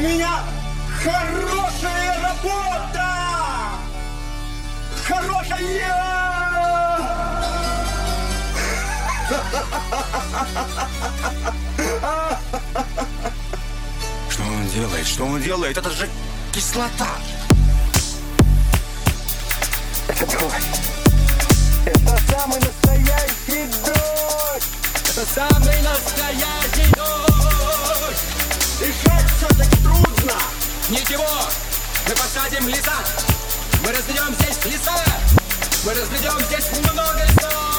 меня хорошая работа! Хорошая! Что он делает? Что он делает? Это же кислота! Это дождь! Это самый настоящий дождь! Это самый настоящий дождь! Дышать все-таки трудно! Ничего, мы посадим леса! Мы разведем здесь леса! Мы разведем здесь много лесов!